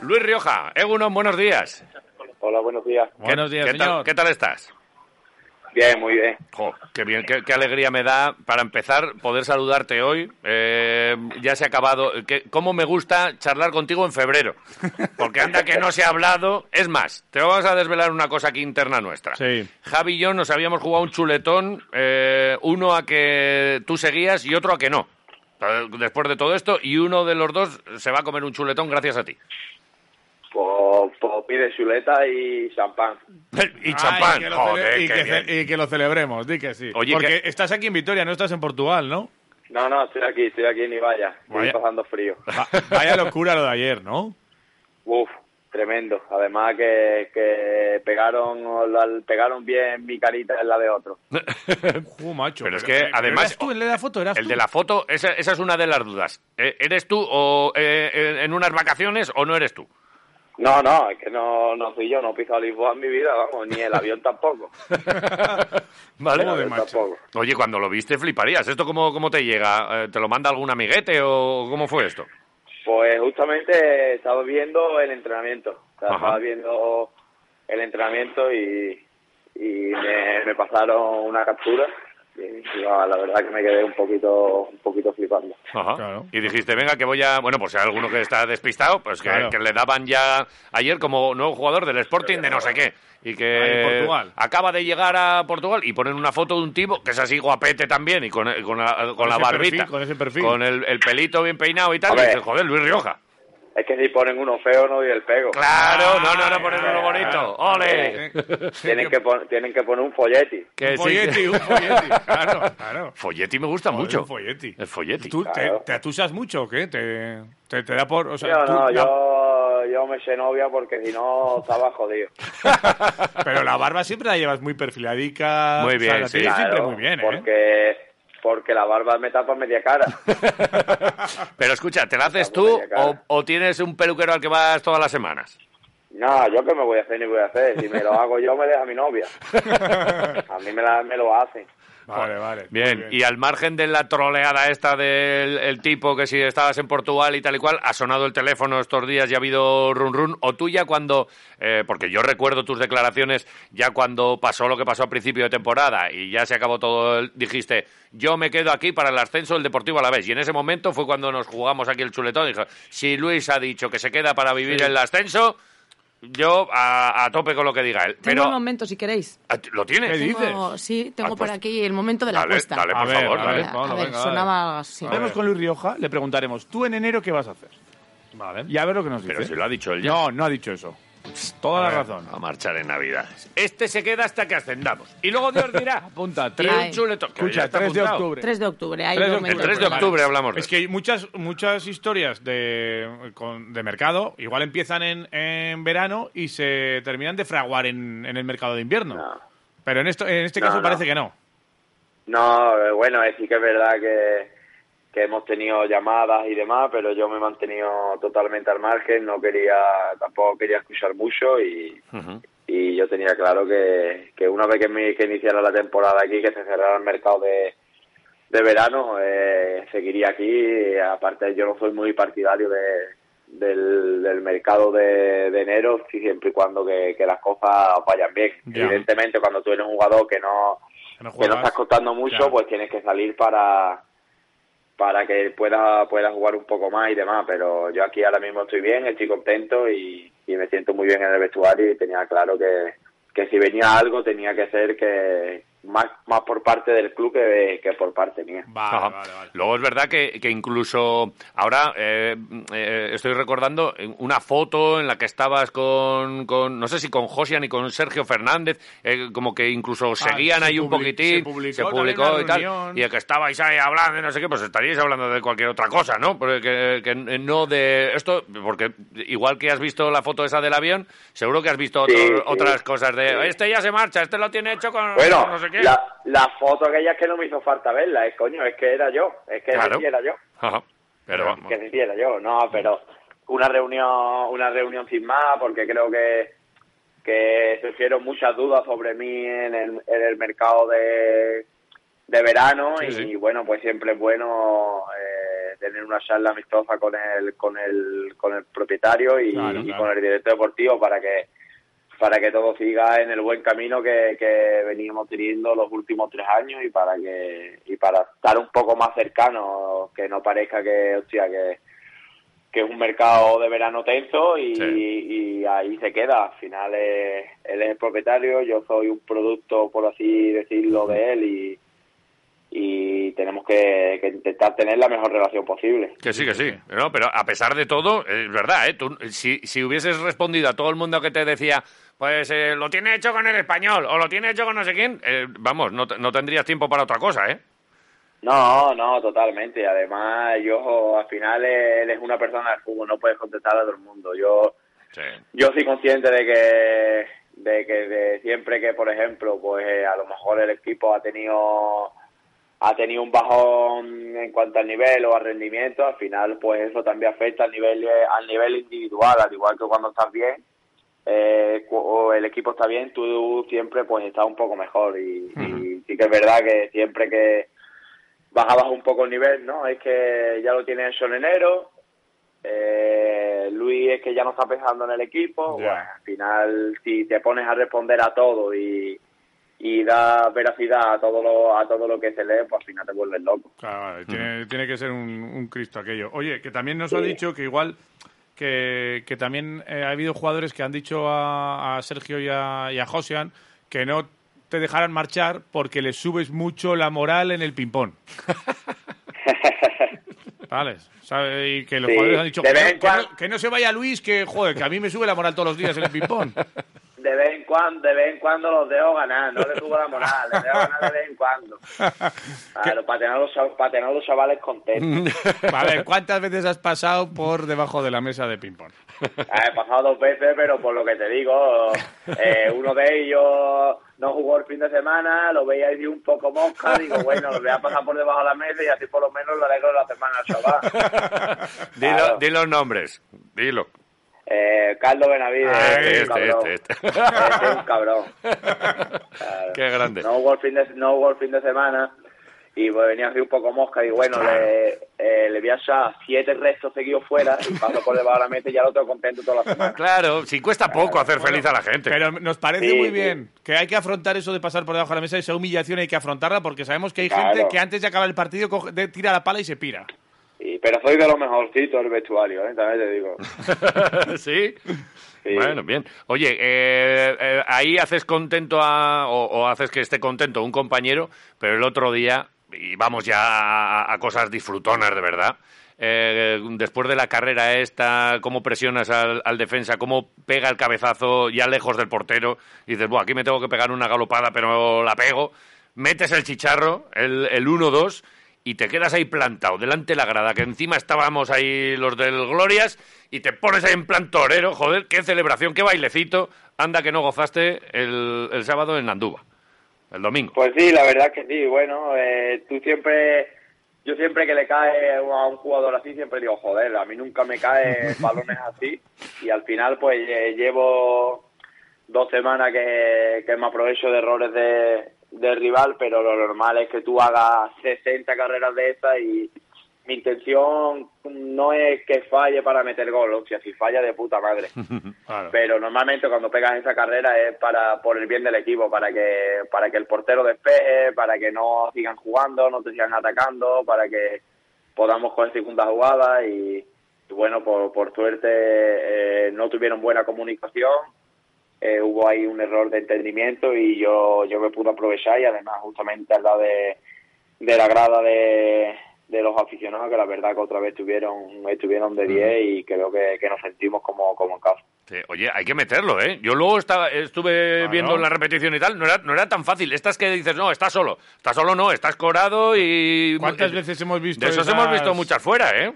Luis Rioja, Egunon, buenos días. Hola, buenos días. Buenos días, ¿Qué tal, señor. ¿Qué tal estás? Bien, muy bien. Jo, qué bien, qué, qué alegría me da para empezar poder saludarte hoy. Eh, ya se ha acabado. ¿Qué- ¿Cómo me gusta charlar contigo en febrero? Porque anda que no se ha hablado. Es más, te vamos a desvelar una cosa aquí interna nuestra. Sí. Javi y yo nos habíamos jugado un chuletón, eh, uno a que tú seguías y otro a que no. Eh, Después de todo esto, y uno de los dos se va a comer un chuletón gracias a ti. Pide chuleta y champán. Y Ay, champán. que Joder, y, que bien. ce- y que lo celebremos, di que sí. Oye, Porque que- estás aquí en Vitoria, no estás en Portugal, ¿no? No, no, estoy aquí, estoy aquí en Ibaya. Estoy Vaya. pasando frío. Va- vaya locura lo de ayer, ¿no? Uf, tremendo. Además que, que pegaron la- pegaron bien mi carita en la de otro. Macho. Pero es que, además- ¿Eras tú el de la foto? ¿Eras El tú? de la foto, esa, esa es una de las dudas. Eh, ¿Eres tú o eh, en unas vacaciones o no eres tú? No, no, es que no, no soy yo, no he pisado Lisboa en mi vida, vamos, ni el avión tampoco. ¿Vale? Avión macho. tampoco. Oye, cuando lo viste fliparías. ¿Esto cómo, cómo te llega? Eh, ¿Te lo manda algún amiguete o cómo fue esto? Pues justamente estaba viendo el entrenamiento. O sea, estaba viendo el entrenamiento y, y me, me pasaron una captura. Y, ah, la verdad que me quedé un poquito un poquito flipando. Ajá. Claro. Y dijiste, venga, que voy a... Bueno, pues si hay alguno que está despistado, pues que, Claro. que le daban ya ayer como nuevo jugador del Sporting de no sé qué. Y que Portugal. acaba de llegar a Portugal y ponen una foto de un tipo que es así guapete también y con, con la, con la barbita. perfil, con ese perfil. Con el, el pelito bien peinado y tal. Y dices, joder, Luis Rioja. Es que si ponen uno feo no doy el pego. Claro, no, no, no, ay, uno bonito. ¡Ole! Tienen que, pon- tienen que poner un folletti. Que un sí, que- un folletti. Claro, claro. Folletti me gusta Joder, mucho. Un folletti. El folletti. ¿Tú te, Claro. te atusas mucho o qué? ¿Te, te, te da por...? O sea, Yo tú- no, la- yo, yo me sé novia porque si no estaba jodido. Pero la barba siempre la llevas muy perfiladica. Muy o sea, bien, la sí. tienes siempre Claro, muy bien, ¿eh? Porque, porque la barba me tapa media cara. Pero escucha, ¿te la haces tú o, o tienes un peluquero al que vas todas las semanas? No, yo qué me voy a hacer ni voy a hacer. Si me lo hago yo, me deja mi novia. A mí me, la, me lo hacen. Vale, vale. Bien, y al margen de la troleada esta del el tipo que si estabas en Portugal y tal y cual, ha sonado el teléfono estos días y ha habido run run, o tú ya cuando, eh, porque yo recuerdo tus declaraciones ya cuando pasó lo que pasó a principio de temporada y ya se acabó todo, el- dijiste, yo me quedo aquí para el ascenso del Deportivo a la vez. Y en ese momento fue cuando nos jugamos aquí el chuletón, dijo, si Luis ha dicho que se queda para vivir Sí. el ascenso, yo a, a tope con lo que diga él. Tengo Pero, un momento, si queréis. ¿Ah, ¿Lo tienes? ¿Qué dices? Tengo- sí, tengo Ah, pues- por aquí el momento de la Dale, apuesta. dale, A por ver, favor, a dale. ver. a ver, venga, sonaba así. Hablemos con Luis Rioja, le preguntaremos, ¿tú en enero qué vas a hacer? Vale. Y a ver lo que nos dice. Pero si lo ha dicho él ya. No, no ha dicho eso. Toda la razón. A marchar en Navidades. Este se queda hasta que ascendamos. Y luego Dios dirá. Apunta, tres, escucha, está 3 de octubre. 3 de octubre. Ahí 3 de octubre. El 3 de octubre hablamos de Es que hay muchas, muchas historias de, con- de mercado, igual empiezan en, en verano y se terminan de fraguar en, en el mercado de invierno. No. Pero en, esto, en este No, caso no. parece que no. No, bueno, sí que es verdad que, que hemos tenido llamadas y demás, pero yo me he mantenido totalmente al margen, no quería, tampoco quería escuchar mucho y, y yo tenía claro que, que una vez que, me, que iniciara la temporada aquí, que se cerrara el mercado de, de verano, eh, seguiría aquí. Aparte, yo no soy muy partidario de, del, del mercado de, de enero, siempre y cuando que, que las cosas vayan bien. Evidentemente, cuando tú eres un jugador que no, Que no que no juegas. estás costando mucho, pues tienes que salir para para que pueda pueda jugar un poco más y demás, pero yo aquí ahora mismo estoy bien, estoy contento y, y me siento muy bien en el vestuario y tenía claro que, que si venía algo tenía que ser que, más, más por parte del club que, que por parte mía. Vale, Ajá. vale, vale. Luego es verdad que, que incluso ahora eh, eh, estoy recordando una foto en la que estabas con, con no sé si con Josian y con Sergio Fernández, eh, como que incluso seguían Ah, se ahí un poquitín, se publicó se y tal, y el que estabais ahí hablando y no sé qué, pues estaríais hablando de cualquier otra cosa, ¿no? Porque que, que no de esto, porque igual que has visto la foto esa del avión, seguro que has visto Sí, otro- sí. otras cosas de, Sí. este ya se marcha, este lo tiene hecho con Bueno, no sé qué. la, la foto aquella es que no me hizo falta verla, es coño, es que era yo, es que Claro. era yo, Ajá. Pero vamos. que era yo, no, pero una reunión, una reunión sin más, porque creo que que surgieron muchas dudas sobre mí en el, en el mercado de, de verano Sí, y sí. bueno, pues siempre es bueno eh, tener una charla amistosa con el con el con el propietario y, Claro, y claro. con el director deportivo para que para que todo siga en el buen camino que, que veníamos teniendo los últimos tres años y para que y para estar un poco más cercano que no parezca que hostia que que es un mercado de verano tenso y, Sí. y ahí se queda. Al final es- él es el propietario, yo soy un producto, por así decirlo, de él y, y tenemos que, que intentar tener la mejor relación posible. Que sí, que sí. No, pero a pesar de todo, es verdad, ¿eh? Tú, si, si hubieses respondido a todo el mundo que te decía, pues eh, lo tiene hecho con el español o lo tiene hecho con no sé quién, eh, vamos, no, no tendrías tiempo para otra cosa, ¿eh? No, no, totalmente. Además, yo al final él es una persona del fútbol, no puedes contestar a todo el mundo. Yo Sí. yo soy consciente de que de que de siempre que por ejemplo pues eh, a lo mejor el equipo ha tenido ha tenido un bajón en cuanto al nivel o al rendimiento al final pues eso también afecta al nivel al nivel individual al igual que cuando estás bien eh, o el equipo está bien tú siempre pues estás un poco mejor. Y, y sí que es verdad que siempre que bajabas un poco el nivel no es que ya lo tienes hecho en enero eh, Luis es que ya no está pensando en el equipo. Bueno, al final, si te pones a responder a todo y, y da veracidad a todo lo a todo lo que se lee, pues al final te vuelves loco. Claro, vale, tiene, tiene que ser un, un Cristo aquello. Oye, que también nos ha dicho que igual que, que también eh, ha habido jugadores que han dicho a, a Sergio y a, y a Josian que no te dejaran marchar porque les subes mucho la moral en el ping-pong. Vale, ¿sabe? Y que los Sí, jugadores han dicho no, no, que no se vaya Luis, que joder, que a mí me sube la moral todos los días en el ping-pong. De vez en cuando, de vez en cuando los dejo ganar, no les subo la moral, les dejo ganar de vez en cuando. Claro, para tener, a los, para tener a los chavales contentos. A ver, ¿cuántas veces has pasado por debajo de la mesa de ping-pong? Ah, He pasado dos veces, pero por lo que te digo, eh, uno de ellos no jugó el fin de semana, lo veía ahí un poco mosca, digo, bueno, lo voy a pasar por debajo de la mesa y así por lo menos lo alegro la semana al chaval. Dilo, Claro. di los nombres, dilo. Eh, Carlos Benavides, Ah, es un este, este, este. Este es un cabrón. Claro. Qué grande. No jugó el fin de, no jugó el fin de semana y pues venía así un poco mosca y bueno, le, eh, le voy a echar siete restos seguidos fuera y paso por debajo de la mesa y ya lo tengo contento toda la semana. Claro, si cuesta poco hacer feliz a la gente. Pero nos parece Sí, muy sí. bien que hay que afrontar eso de pasar por debajo de la mesa, esa humillación hay que afrontarla porque sabemos que hay Claro. gente que antes de acabar el partido coge- de- tira la pala y se pira. Pero soy de los mejorcitos del vestuario, ¿eh? también te digo. ¿Sí? Sí. Bueno, bien. Oye, eh, eh, ahí haces contento a, o, o haces que esté contento un compañero, pero el otro día, y vamos ya a, a cosas disfrutonas de verdad, eh, después de la carrera esta, cómo presionas al, al defensa, cómo pega el cabezazo ya lejos del portero, y dices, Buah, aquí me tengo que pegar una galopada, pero la pego, metes el chicharro, el, el 1-2, y te quedas ahí plantado delante de la grada, que encima estábamos ahí los del Glorias, y te pones ahí en plan torero, joder, qué celebración, qué bailecito, anda que no gozaste el, el sábado en Andúba, el domingo. Pues sí, la verdad que sí. Bueno, eh, tú siempre, yo siempre que le cae a un jugador así, siempre digo, joder, a mí nunca me caen balones así. Y al final, pues eh, llevo dos semanas que, que me aprovecho de errores de, del rival, pero lo normal es que tú hagas 60 carreras de esas y mi intención no es que falle para meter gol, o sea, si falla de puta madre. Claro. pero normalmente cuando pegas esa carrera es para por el bien del equipo para que para que el portero despeje para que no sigan jugando no te sigan atacando para que podamos coger segunda jugada y, y bueno por, por suerte eh, no tuvieron buena comunicación eh, hubo ahí un error de entendimiento y yo, yo me pude aprovechar y además justamente al lado de, de la grada de, de los aficionados que la verdad que otra vez estuvieron, estuvieron de 10 y creo que, que nos sentimos como, como en casa. Sí, Oye, hay que meterlo, ¿eh? Yo luego estaba, estuve viendo la repetición y tal, no era, no era tan fácil. Estas que dices, no, estás solo. Estás solo no, estás corado y... ¿Cuántas veces hemos visto De esos esas- hemos visto muchas fuera, ¿eh?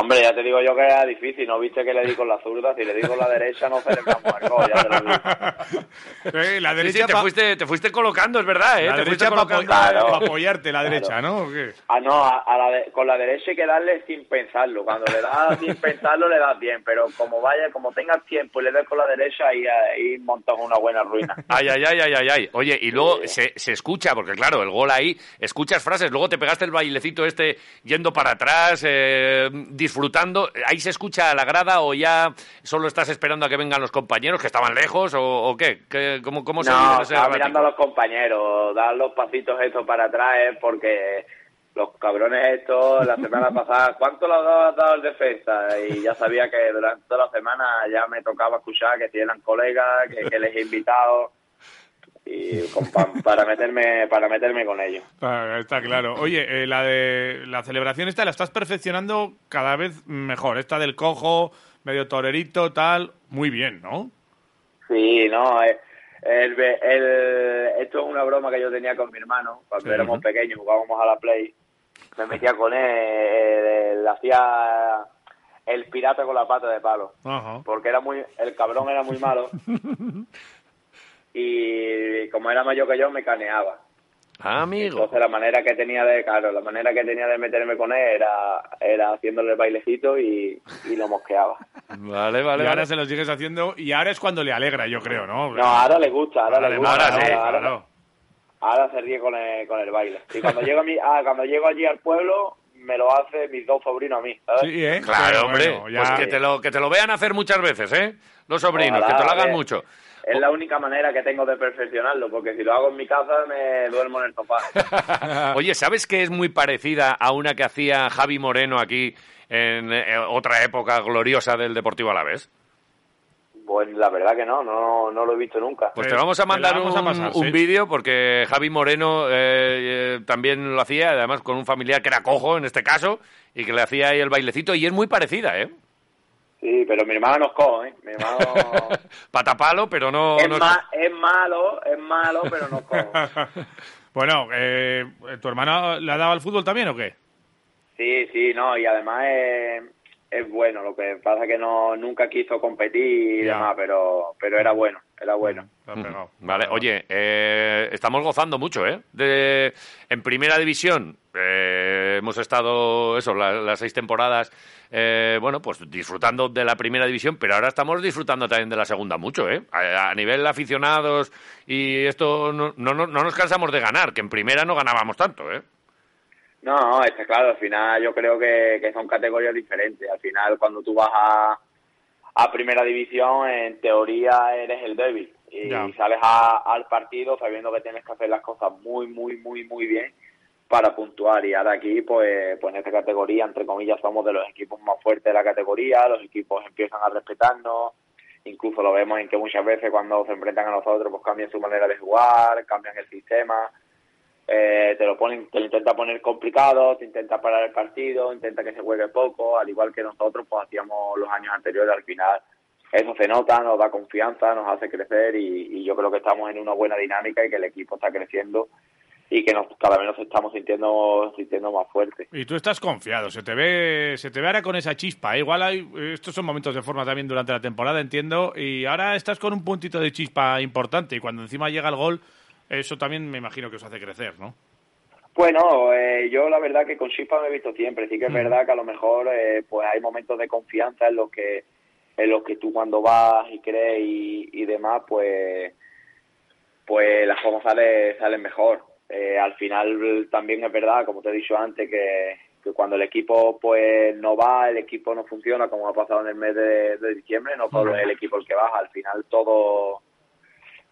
Hombre, ya te digo yo que era difícil, ¿no viste que le di con la zurda? Si le di con la derecha no celebramos el gol, ya te lo digo. Eh, la Sí, derecha sí, te, pa- fuiste, te fuiste colocando, es verdad, ¿eh? la te fuiste derecha para colocando. Claro. apoyarte, la derecha, ¿no? ¿O qué? Ah, no, a, a la de- con la derecha hay que darle sin pensarlo. Cuando le das sin pensarlo, le das bien. Pero como vaya, como tengas tiempo y le des con la derecha, ahí, ahí montas una buena ruina. Ay, ay, ay, ay, ay, ay. Oye, y luego se, se escucha, porque claro, el gol ahí, escuchas frases, luego te pegaste el bailecito este yendo para atrás, eh, disfrutando. ¿Ahí se escucha a la grada o ya solo estás esperando a que vengan los compañeros que estaban lejos o, o qué? ¿Qué- ¿Cómo, cómo se No, estaba mirando a los compañeros, dar los pasitos estos para atrás es porque los cabrones estos la semana pasada, ¿cuánto le has dado el defensa? Y ya sabía que durante toda la semana ya me tocaba escuchar que si eran colegas, que, que les he invitado y con- pa- para meterme para meterme con ellos. Está claro. Oye, eh, la de la celebración esta la estás perfeccionando cada vez mejor. Esta del cojo, medio torerito, tal, muy bien, ¿no? Sí, no, eh, el, esto es una broma que yo tenía con mi hermano cuando Sí. éramos pequeños, jugábamos a la Play. Me metía con él, eh, le hacía el pirata con la pata de palo, porque era muy, el cabrón era muy malo y como era mayor que yo me caneaba. Ah, amigo. Entonces la manera que tenía de, claro, la manera que tenía de meterme con él era, era haciéndole el bailecito y, y lo mosqueaba. Vale, y vale, ahora vale. se lo sigues haciendo y ahora es cuando le alegra, yo creo, ¿no? No, ahora le gusta, ahora, Ahora le gusta. ahora sí, ahora- claro. Ahora se ríe con el, con el baile. Y cuando llego, a mi, ah, cuando llego allí al pueblo, me lo hace mis dos sobrinos a mí, ¿sabes? Sí, ¿eh? Claro, Pero hombre. bueno, ya- Pues que te, lo, que te lo vean hacer muchas veces, ¿eh? Los sobrinos, Ojalá, que te lo hagan eh. mucho. Es la única manera que tengo de perfeccionarlo, porque si lo hago en mi casa me duermo en el sofá. Oye, ¿sabes que es muy parecida a una que hacía Javi Moreno aquí en eh, otra época gloriosa del Deportivo Alavés? Pues la verdad que no, no, no lo he visto nunca. Pues te vamos a la mandar vamos un, sí. vídeo porque Javi Moreno eh, eh, también lo hacía, además con un familiar que era cojo en este caso, y que le hacía ahí el bailecito, y es muy parecida, ¿eh? Sí, pero mi hermano nos cojo, ¿eh? Mi hermano Patapalo, pero no... es, no- ma- es malo, es malo, pero nos cojo. bueno, eh, ¿tu hermano le ha dado al fútbol también o qué? Sí, sí, no, y además es, es bueno. Lo que pasa es que no nunca quiso competir y Ya. demás, pero, pero era bueno, era bueno. Pegado. Vale, oye, eh, estamos gozando mucho, ¿eh? De, en primera división eh, hemos estado, eso, la- las seis temporadas, eh, bueno, pues disfrutando de la primera división, pero ahora estamos disfrutando también de la segunda mucho, ¿eh? A, a nivel aficionados y esto, no, no, no, no nos cansamos de ganar, que en primera no ganábamos tanto, ¿eh? No, no, está claro, al final yo creo que, que son categorías diferentes. Al final, cuando tú vas a, a primera división, en teoría eres el débil. Y Ya. sales a- al partido sabiendo que tienes que hacer las cosas muy, muy, muy, muy bien para puntuar. Y ahora aquí, pues, pues en esta categoría, entre comillas, somos de los equipos más fuertes de la categoría. Los equipos empiezan a respetarnos. Incluso lo vemos en que muchas veces cuando se enfrentan a nosotros, pues cambian su manera de jugar, cambian el sistema eh, te lo ponen, te lo intenta poner complicado, te intenta parar el partido, intenta que se juegue poco, al igual que nosotros pues hacíamos los años anteriores, al final eso se nota, nos da confianza, nos hace crecer y, y yo creo que estamos en una buena dinámica y que el equipo está creciendo y que nos, cada vez nos estamos sintiendo sintiendo más fuertes. Y tú estás confiado, se te ve, se te ve ahora con esa chispa. ¿eh? Igual hay, estos son momentos de forma también durante la temporada, entiendo, y ahora estás con un puntito de chispa importante y cuando encima llega el gol, eso también me imagino que os hace crecer, ¿no? Bueno, eh, yo la verdad que con Chispa me he visto siempre. Sí que es verdad que a lo mejor eh, pues hay momentos de confianza en los que en los que tú cuando vas y crees y, y demás, pues pues las cosas salen, salen mejor. Eh, al final también es verdad, como te he dicho antes, que, que cuando el equipo pues no va, el equipo no funciona, como ha pasado en el mes de, de diciembre, no todo es el equipo el que baja. Al final todo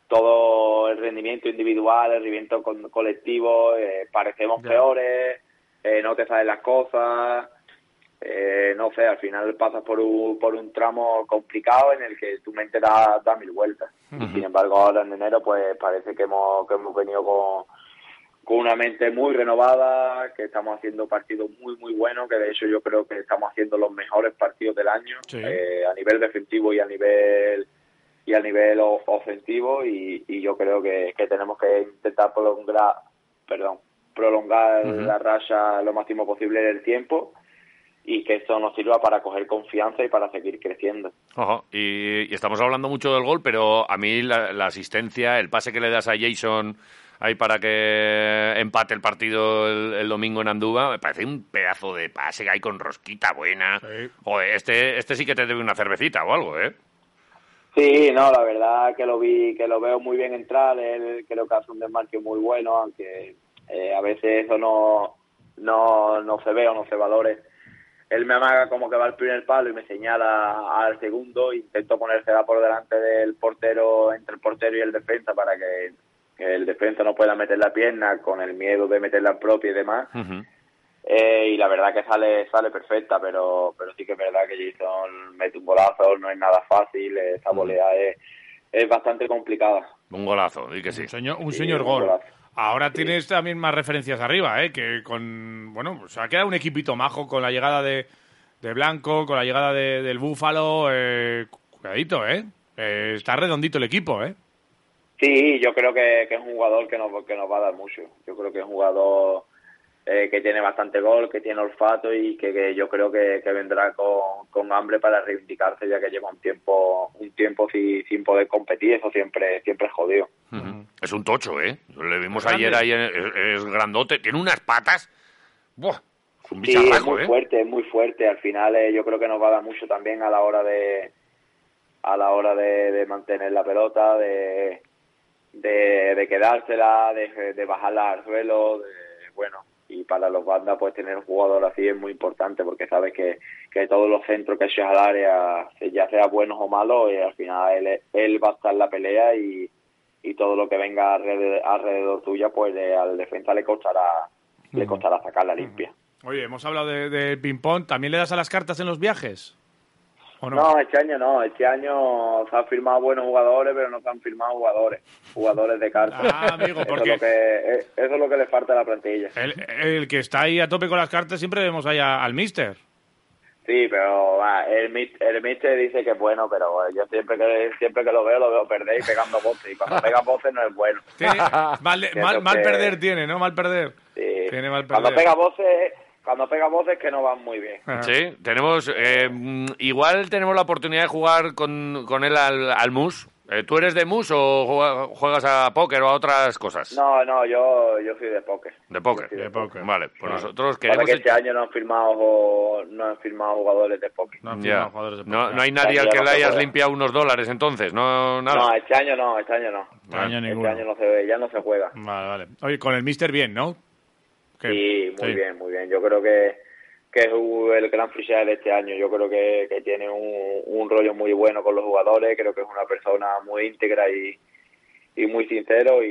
todo el rendimiento individual, el rendimiento con- colectivo, eh, parecemos peores, eh, no te salen las cosas, eh, no sé, al final pasas por un, por un tramo complicado en el que tu mente da, da mil vueltas. Sin embargo, ahora en enero, pues parece que hemos, que hemos venido con, con una mente muy renovada, que estamos haciendo partidos muy, muy buenos, que de hecho yo creo que estamos haciendo los mejores partidos del año, Sí. eh, a nivel defensivo y a nivel y a nivel ofensivo y, y yo creo que, que tenemos que intentar prolongar, perdón, prolongar la racha lo máximo posible del tiempo y que esto nos sirva para coger confianza y para seguir creciendo. Ajá, Y, y estamos hablando mucho del gol, pero a mí la, la asistencia, el pase que le das a Jason ahí para que empate el partido el, el domingo en Andúba, me parece un pedazo de pase que hay con rosquita buena. Sí. Joder, este, este sí que te debe una cervecita o algo, ¿eh? Sí, no, la verdad que lo vi, que lo veo muy bien entrar, él creo que hace un desmarque muy bueno, aunque eh, a veces eso no, no, no se ve o no se valore. Él me amaga como que va al primer palo y me señala al segundo, intento ponérsela por delante del portero, entre el portero y el defensa para que el defensa no pueda meter la pierna con el miedo de meter la propia y demás. Eh, y la verdad que sale sale perfecta, pero pero sí que es verdad que Jason mete un golazo, no es nada fácil, esa volea es, es bastante complicada. Un golazo, y que sí. Un señor, un Sí, señor un gol. golazo. Ahora tienes también más referencias arriba, ¿eh? Que con. Bueno, pues ha quedado un equipito majo con la llegada de, de Blanco, con la llegada de- del Búfalo. Eh, cuidadito, ¿eh? Eh, Está redondito el equipo, ¿eh? Sí, yo creo que, que es un jugador que nos, que nos va a dar mucho. Yo creo que es un jugador eh, que tiene bastante gol, que tiene olfato y que, que yo creo que, que vendrá con, con hambre para reivindicarse ya que lleva un tiempo un tiempo sin, sin poder competir. Eso siempre siempre es jodido. Es un tocho, ¿eh? Le vimos ayer ahí, en- es, es grandote, tiene unas patas. Buah, es un Sí, es muy ¿eh? fuerte, es muy fuerte. Al final eh, yo creo que nos va a dar mucho también a la hora de a la hora de, de mantener la pelota, de, de, de quedársela, de, de bajarla al suelo, de, bueno, y para los bandas pues tener un jugador así es muy importante porque sabes que, que todos los centros que echas al área, ya sea buenos o malos, y al final él, él va a estar en la pelea y, y todo lo que venga alrededor, alrededor tuya pues le- al defensa le costará le costará sacarla limpia. Oye, hemos hablado de, de ping-pong. ¿También le das a las cartas en los viajes? ¿O no? No, este año no. Este año se han firmado buenos jugadores, pero no se han firmado jugadores. Jugadores de cartas. Ah, amigo, Eso porque- es, lo que, eh, eso es lo que le falta a la plantilla. El, el que está ahí a tope con las cartas siempre vemos ahí a- al mister. Sí, pero va, el, el mister dice que es bueno, pero yo siempre que siempre que lo veo, lo veo perder y pegando voces. Y cuando pega voces no es bueno. Mal, mal- mal perder tiene, ¿no? Mal perder. Sí. Tiene mal Cuando perder. pega voces, cuando pega voces que no van muy bien. Ajá. Sí, tenemos. eh, igual tenemos la oportunidad de jugar con, con él al, al mus. Eh, ¿Tú eres de mus o juega- juegas a póker o a otras cosas? No, no, yo, yo soy de póker. De póker. Soy De póker. Vale, pues nosotros Pasa queremos. que este año no han firmado no han firmado jugadores de póker. No han firmado jugadores de No, póker. no hay nadie al que no le hayas limpiado unos dólares entonces, no nada. No, este año no, este año no. Este año Este año no se ve, ya no se juega. Vale, vale. Oye, con el mister bien, ¿no? Sí, muy sí. bien, muy bien. Yo creo que, que es el gran fichaje de este año. Yo creo que, que tiene un, un rollo muy bueno con los jugadores. Creo que es una persona muy íntegra y, y muy sincero. Y,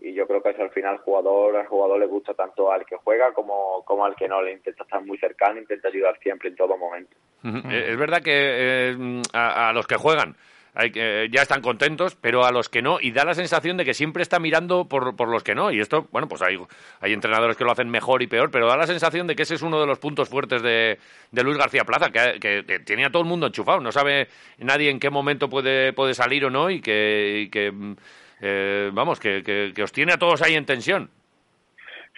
y- y yo creo que al final al jugador, al jugador le gusta tanto al que juega como, como al que no. Le intenta estar muy cercano, intenta ayudar siempre en todo momento. Eh, Es verdad que eh, a, a los que juegan hay que, ya están contentos, pero a los que no, y da la sensación de que siempre está mirando por, por los que no. Y esto, bueno, pues hay, hay entrenadores que lo hacen mejor y peor, pero da la sensación de que ese es uno de los puntos fuertes de, de Luis García Plaza, que, que- que tiene a todo el mundo enchufado. No sabe nadie en qué momento puede, puede salir o no, y que, y que, mm, eh, vamos, que os tiene a todos ahí en tensión.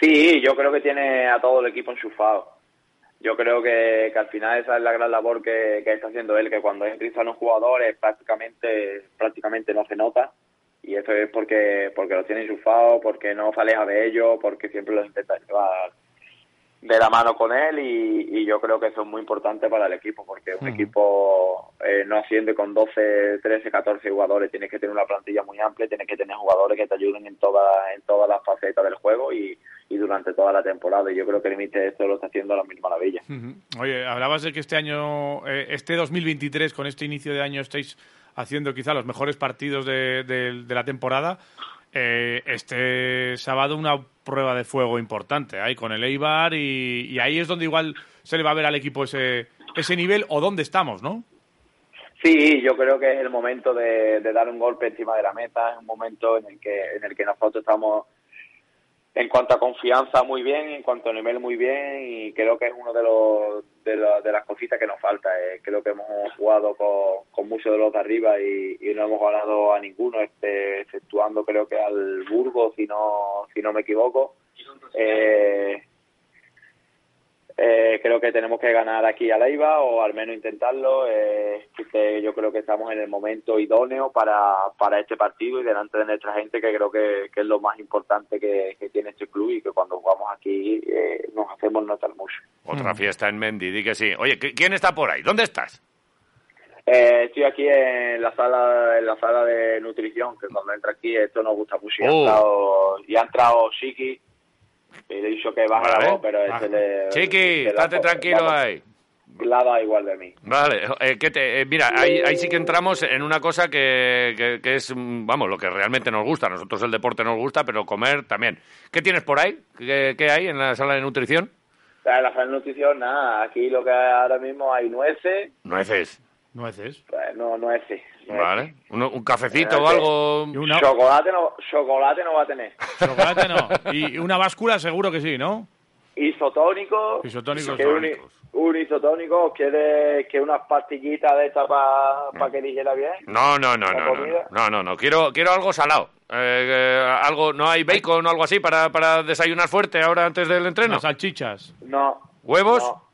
Sí, yo creo que tiene a todo el equipo enchufado. Yo creo que, que al final esa es la gran labor que, que está haciendo él, que cuando entran los jugadores prácticamente prácticamente no se nota. Y eso es porque porque los tiene enchufados, porque no se aleja de ellos, porque siempre los intenta llevar de la mano con él. Y, y yo creo que eso es muy importante para el equipo porque un equipo eh, no asciende con 12, 13, 14 jugadores, tienes que tener una plantilla muy amplia, tienes que tener jugadores que te ayuden en toda, en todas las facetas del juego. Y, y durante toda la temporada y yo creo que el Mister esto lo está haciendo a las mil maravillas. Ujú. Oye, hablabas de que este año, eh, este 2023, con este inicio de año, estáis haciendo quizá los mejores partidos de, de- de la temporada. Eh, este sábado una prueba de fuego importante ahí con el Eibar y, y ahí es donde igual se le va a ver al equipo ese, ese nivel o dónde estamos, ¿no? Sí, yo creo que es el momento de, de dar un golpe encima de la meta, es un momento en el que en el que nosotros estamos en cuanto a confianza muy bien, en cuanto a nivel muy bien y creo que es uno de los de, la- de las cositas que nos falta. eh. Creo que hemos jugado con, con muchos de los de arriba y, no hemos ganado a ninguno, este, exceptuando creo que al Burgos, si no si no me equivoco. Eh, eh, creo que tenemos que ganar aquí a Leiva o al menos intentarlo. Eh, que yo creo que estamos en el momento idóneo para, para este partido y delante de nuestra gente, que creo que, que es lo más importante que, que tiene este club y que cuando jugamos aquí eh, nos hacemos notar mucho. Otra fiesta en Mendy, di que sí. Oye, ¿qui- ¿quién está por ahí? ¿Dónde estás? Eh, estoy aquí en la sala en la sala de nutrición, que cuando entra aquí esto nos gusta mucho. Y ha Oh. entrado, y ha entrado Shiki, y le he dicho que baje Vale. la voz, pero este le... Chiqui, estate tranquilo vamos, ahí. La da igual de mí. Vale, eh, ¿qué te- eh, mira, ahí, ahí sí que entramos en una cosa que, que- que es, mm, vamos, lo que realmente nos gusta. A nosotros el deporte nos gusta, pero comer también. ¿Qué tienes por ahí? ¿Qué, qué hay en la sala de nutrición? En la sala de nutrición, nada, aquí lo que hay ahora mismo hay nueces, Nueces. Nueces. pues no nueces. Vale. ¿Un, un cafecito o algo? Y una, Chocolate no, chocolate no va a tener. chocolate no. Y una báscula seguro que sí, ¿no? Isotónico. Isotónicos. que un, isotónico, ¿quiere que unas pastillitas de estas para que dijera bien? No, no, no, ¿La no, no, comida? no, no, no. Quiero, quiero algo salado. Eh, eh, algo, ¿no hay bacon o algo así para, para desayunar fuerte ahora antes del entreno? Unas salchichas. No. ¿Huevos? no,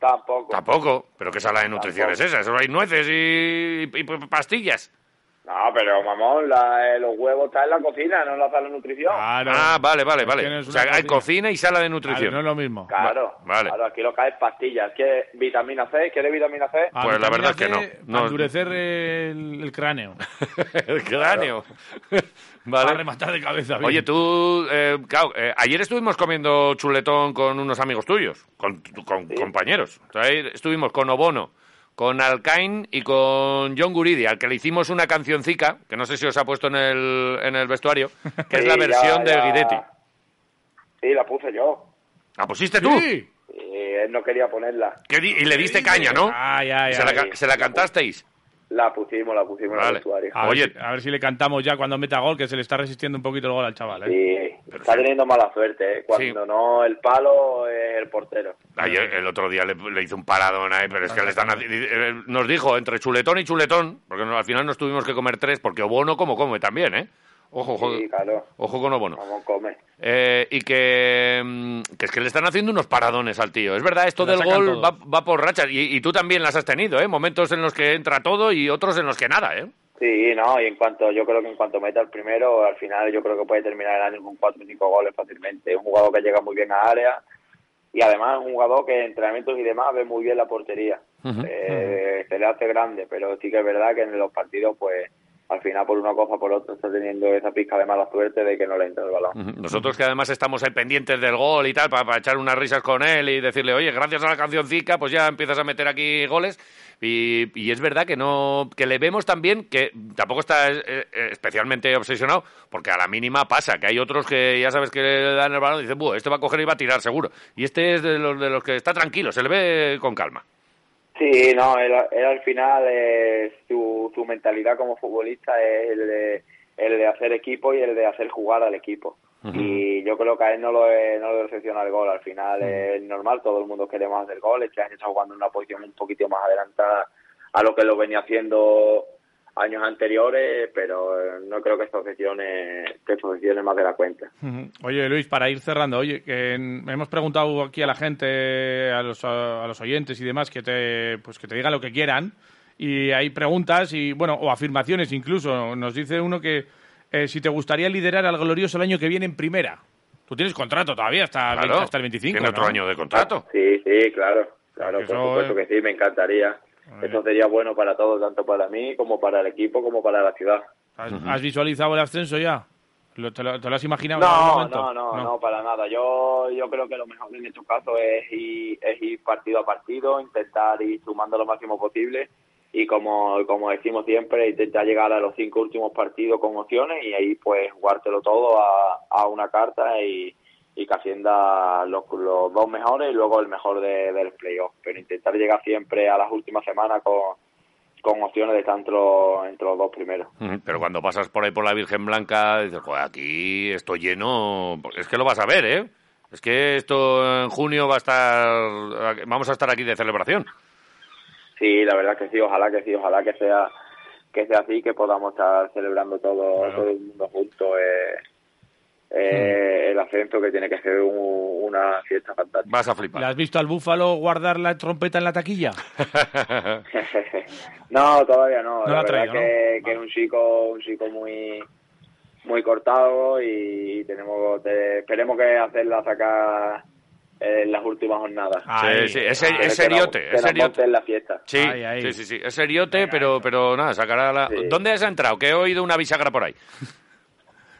tampoco. Tampoco. ¿Pero qué sala de nutrición Tampoco. es esa? Solo hay nueces y, y- y pastillas. No, pero mamón, la- eh, los huevos están en la cocina, no en la sala de nutrición. Claro. Ah, vale, vale, vale. O sea, hay cocina. y sala de Claro, nutrición. no es lo mismo. Claro, vale. claro, aquí lo que hay es pastillas. ¿Quiere vitamina C? ¿Quiere vitamina C? Ah, Pues la vitamina verdad es que C no. para No. endurecer el, el cráneo. El cráneo. Para vale. rematar de cabeza. bien. Oye, tú, eh, claro, eh, ayer estuvimos comiendo chuletón con unos amigos tuyos, con, con compañeros. O sea, ahí estuvimos con Obono, con Alcain y con John Guridi, al que le hicimos una cancioncica, que no sé si os ha puesto en el, en el vestuario, que es Sí, la ya- versión de ya- Guidetti. Sí, la puse yo. ¿La pusiste tú? Sí. Él no quería ponerla. ¿Qué di- y le diste caña, ¿no? Ah, ya. ¿Se la, sí. se la cantasteis? La pusimos, la pusimos en Vale. el vestuario. A Oye. ver, si- a ver si le cantamos ya cuando meta gol, que se le está resistiendo un poquito el gol al chaval. ¿eh? Sí, está teniendo mala suerte, ¿eh? Cuando no el palo es el portero. Ayer, el otro día le, le hizo un paradón ahí, pero es que le están eh, nos dijo entre chuletón y chuletón, porque al final nos tuvimos que comer tres, porque Obono como come también, ¿eh? Ojo, ojo, Sí, claro. ojo con Obono. Vamos, come. Eh, y que, mm, que es que le están haciendo unos paradones al tío. Es verdad, esto La del gol va, va por rachas. Y, y tú también las has tenido, ¿eh? Momentos en los que entra todo y otros en los que nada, ¿eh? Sí, no, y en cuanto, yo creo que en cuanto meta el primero, al final yo creo que puede terminar el año con cuatro o cinco goles fácilmente. Es un jugador que llega muy bien a área y además es un jugador que en entrenamientos y demás ve muy bien la portería. Eh, Se le hace grande, pero sí que es verdad que en los partidos, pues al final por una cosa o por otra está teniendo esa pizca de mala suerte de que no le entra el balón. Nosotros que además estamos pendientes del gol y tal, para, echar unas risas con él y decirle, oye, gracias a la cancioncica, pues ya empiezas a meter aquí goles. Y, y es verdad que no que le vemos también que tampoco está eh, eh, especialmente obsesionado, porque a la mínima pasa, que hay otros que ya sabes que le dan el balón y dicen, este va a coger y va a tirar seguro. Y este es de los, de los que está tranquilo, se le ve con calma. Sí, no, él, él al final eh, su, su mentalidad como futbolista es el de, el de hacer equipo y el de hacer jugar al equipo. Y yo creo que a él no lo, no lo decepciona el gol. Al final es normal, todo el mundo queremos hacer gol. Este año está jugando en una posición un poquito más adelantada a lo que lo venía haciendo años anteriores, pero eh, no creo que se obsesione, que más de la cuenta. Oye, Luis, para ir cerrando, oye, que en- hemos preguntado aquí a la gente, a los, a los oyentes y demás, que te, pues que te digan lo que quieran. Y hay preguntas y, bueno, o afirmaciones incluso. Nos dice uno que eh, si te gustaría liderar al glorioso el año que viene en primera. Tú tienes contrato todavía hasta, el Claro, 20 hasta el 25. Tiene otro año de contrato. Sí, sí, claro, claro, Porque por supuesto que sí, me encantaría. Eso sería bueno para todos, tanto para mí como para el equipo, como para la ciudad. ¿Has, has visualizado el ascenso ya? ¿Lo- te, lo, te lo has imaginado en algún No, no, no, no, para nada. Yo, yo creo que lo mejor en estos casos es ir, es ir partido a partido, intentar ir sumando lo máximo posible y como, como decimos siempre, intentar llegar a los cinco últimos partidos con opciones y ahí pues jugártelo todo a, a una carta y, y que ascienda los, los dos mejores y luego el mejor de, del playoff. Pero intentar llegar siempre a las últimas semanas con, con opciones de estar entre los, entre los dos primeros. Pero cuando pasas por ahí por la Virgen Blanca, dices, joder, aquí estoy lleno. Es que lo vas a ver, ¿eh? Es que esto en junio va a estar. Vamos a estar aquí de celebración. Sí, la verdad que sí, ojalá que sí, ojalá que sea que sea así, que podamos estar celebrando todo, todo el mundo junto eh, eh, que tiene que ser un- una fiesta fantástica. Vas a ¿Le has visto al búfalo guardar la trompeta en la taquilla? no, todavía no. No la verdad que, ¿no? que es un chico, un chico muy muy cortado y tenemos te- esperemos que hacerla sacar en las últimas jornadas. Ahí. sí, es, Que- es que nos- seriote, que es seriote. monten la fiesta. Sí, sí, sí, sí, es seriote, pero, pero nada, sacará la... Sí. ¿Dónde has entrado? Que he oído una bisagra por ahí.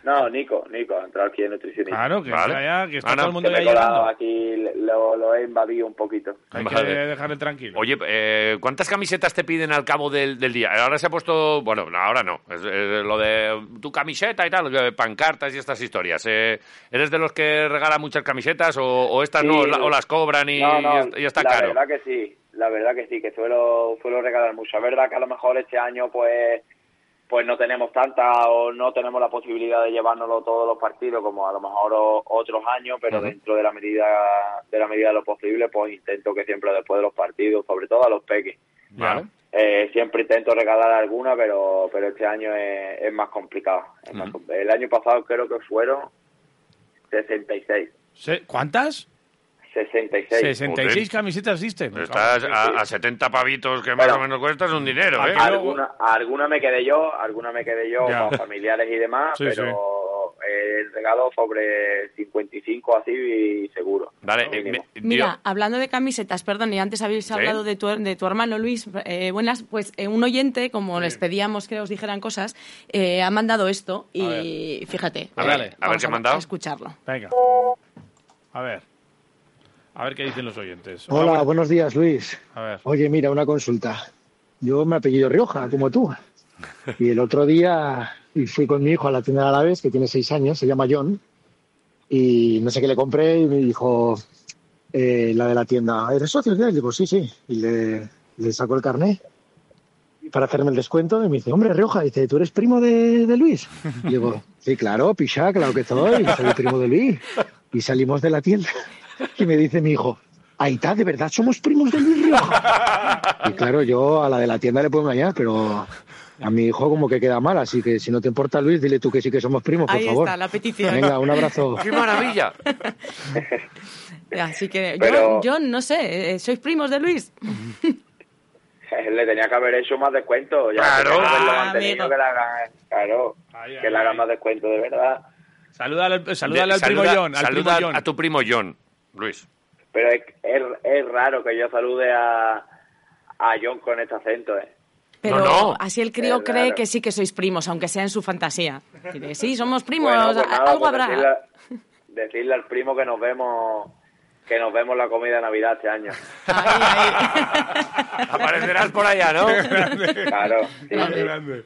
No, Nico, Nico, ha entrado aquí en nutricionista. Claro, que, Vale. entra ya, que está todo el mundo que me ya he colado llegando. aquí, lo, lo he invadido un poquito. Hay que Vale. dejarle tranquilo. Oye, eh, ¿cuántas camisetas te piden al cabo del, del día? Ahora se ha puesto, bueno, no, ahora no, es, es lo de tu camiseta y tal, lo de pancartas y estas historias. Eh, ¿Eres de los que regala muchas camisetas o, o estas Sí, no, la- o las cobran y, no, no, y está la caro? verdad que sí, la verdad que sí, que suelo, suelo regalar mucho. Es verdad que a lo mejor este año pues pues no tenemos tanta o no tenemos la posibilidad de llevárnoslo todos los partidos como a lo mejor o- otros años, pero dentro de la medida de la medida de lo posible pues intento que siempre después de los partidos, sobre todo a los peques, Vale. eh, siempre intento regalar alguna, pero pero este año es, es más complicado. Es el año pasado creo que fueron 66. Se- ¿Cuántas? 66. 66 Joder. camisetas disten. Estás sí, a, sí. a 70 pavitos que más Bueno. o menos cuestas un dinero, ¿eh? Alguna, alguna me quedé yo, alguna me quedé yo con familiares y demás, Sí, pero el regalo sobre 55 así y seguro. Vale, eh, me- Mira, hablando de camisetas, perdón, y antes habéis ¿Sí? hablado de tu, de tu hermano Luis, eh, buenas, pues eh, un oyente, como les pedíamos que os dijeran cosas, eh, ha mandado esto y fíjate. A ver, a ver qué ha mandado. A escucharlo. Venga. A ver. A ver qué dicen los oyentes. Hola, bueno. buenos días, Luis. A ver. Oye, mira, una consulta. Yo me apellido Rioja, como tú. Y el otro día y fui con mi hijo a la tienda de Alavés, que tiene seis años, se llama John, y no sé qué le compré y me dijo eh, la de la tienda, ¿eres socio? él?". Digo, sí, sí. Y le, le sacó el carnet para hacerme el descuento y me dice, hombre, Rioja, dice, ¿tú eres primo de, de Luis? Y digo, sí, claro, picha, claro que soy, soy primo de Luis. Y salimos de la tienda y me dice mi hijo, Aita, ¿de verdad somos primos de Luis Rioja? Y claro, yo a la de la tienda le puedo engañar, pero a mi hijo como que queda mal, así que si no te importa, Luis, dile tú que sí que somos primos, por Ahí favor. está la petición. Venga, un abrazo. ¡Qué maravilla! Así que Pero- yo, yo no sé, eh, ¿sois primos de Luis? Le tenía que haber hecho más descuento. Ya Claro. que Ah, que le hagan, claro, Ay, ay, que le hagan ay. más descuento, de verdad. Salúdale, al- salúdale al Saluda- primo John. Al saluda primo John. a tu primo John, Luis. Pero es, es, es raro que yo salude a, a John con este acento, ¿eh? Pero No, no. así el crío Es cree raro. que sí que sois primos, aunque sea en su fantasía. Dice, sí, somos primos, Bueno, pues nada, algo pues habrá. Decirle, decirle al primo que nos vemos que nos vemos la comida de Navidad este año. Ahí, ahí. Aparecerás por allá, ¿no? Claro, sí, Qué sí. grande.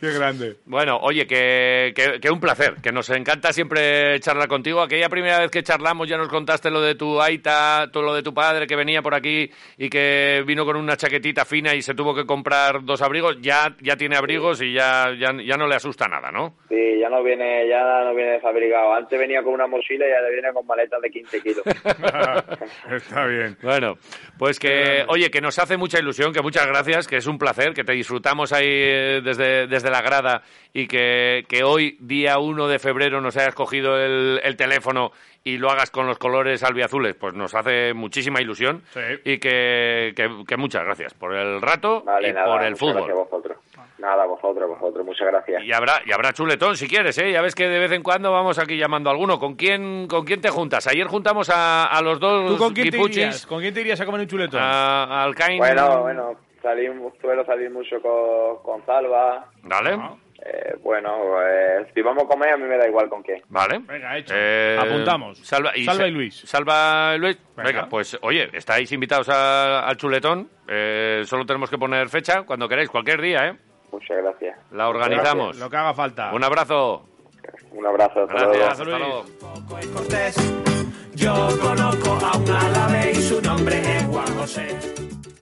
Qué grande. Bueno, oye, que, que, que un placer, que nos encanta siempre charlar contigo. Aquella primera vez que charlamos ya nos contaste lo de tu aita, todo lo de tu padre que venía por aquí y que vino con una chaquetita fina y se tuvo que comprar dos abrigos. Ya, ya tiene abrigos y ya, ya, ya no le asusta nada, ¿no? Sí, ya no viene, ya no viene desfabricado. Antes venía con una mochila y ahora viene con maletas de 15 kilos. Está bien. Bueno, pues que, oye, que nos hace mucha ilusión, que muchas gracias, que es un placer, que te disfrutamos ahí eh, desde, desde la grada y que, que hoy, día 1 de febrero, nos hayas cogido el, el teléfono y lo hagas con los colores albiazules, pues nos hace muchísima ilusión Sí. y que, que- que muchas gracias por el rato Vale, y nada, por el muchas gracias a fútbol. Nada, vosotros, vosotros, muchas gracias. Y habrá, y habrá chuletón si quieres, ¿eh? Ya ves que de vez en cuando vamos aquí llamando a alguno. ¿Con quién, con quién te juntas? Ayer juntamos a, a los dos ¿Tú con quién te irías? ¿Con quién te irías a comer un chuletón? a- al Cain. Bueno, bueno, salimos, suelo salir mucho con, con Salva. Vale. Ah. Eh, bueno, eh, si vamos a comer, a mí me da igual con qué. Vale. Venga, hecho. Eh, Apuntamos. Salva y, Salva Sa- y Luis. Salva y Luis. Venga. Venga. pues oye, estáis invitados a- al chuletón. Eh, solo tenemos que poner fecha cuando queráis, cualquier día, ¿eh? Muchas gracias. La organizamos. Lo que haga falta. Un abrazo. Un abrazo. Hasta luego. Gracias, hasta luego. Yo conozco a un árabe y su nombre es Juan José.